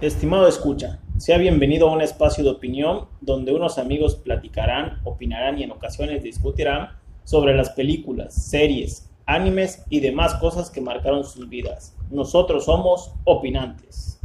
Estimado escucha, sea bienvenido a un espacio de opinión donde unos amigos platicarán, opinarán y en ocasiones discutirán sobre las películas, series, animes y demás cosas que marcaron sus vidas. Nosotros somos opinantes.